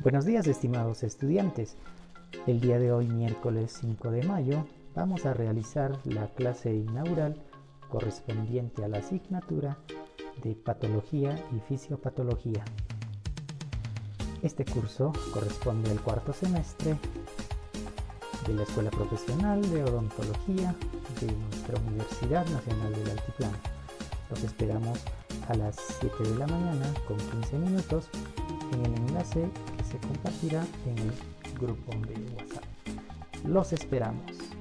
Buenos días estimados estudiantes. El día de hoy, miércoles 5 de mayo, vamos a realizar la clase inaugural correspondiente a la asignatura de Patología y Fisiopatología. Este curso corresponde al cuarto semestre de la Escuela Profesional de Odontología de nuestra Universidad Nacional del Altiplano. Los esperamos a las 7 de la mañana con 15 minutos en el enlace que se compartirá en el grupo de WhatsApp. Los esperamos.